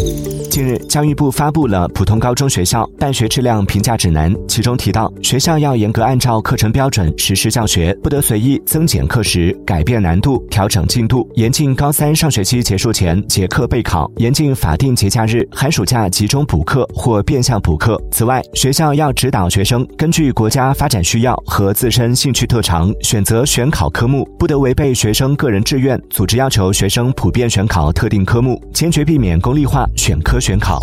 Música 近日，教育部发布了普通高中学校办学质量评价指南，其中提到，学校要严格按照课程标准实施教学，不得随意增减课时、改变难度、调整进度，严禁高三上学期结束前结课备考，严禁法定节假日、寒暑假集中补课或变相补课。此外，学校要指导学生根据国家发展需要和自身兴趣特长选择选考科目，不得违背学生个人志愿，组织要求学生普遍选考特定科目，坚决避免功利化选科。选考。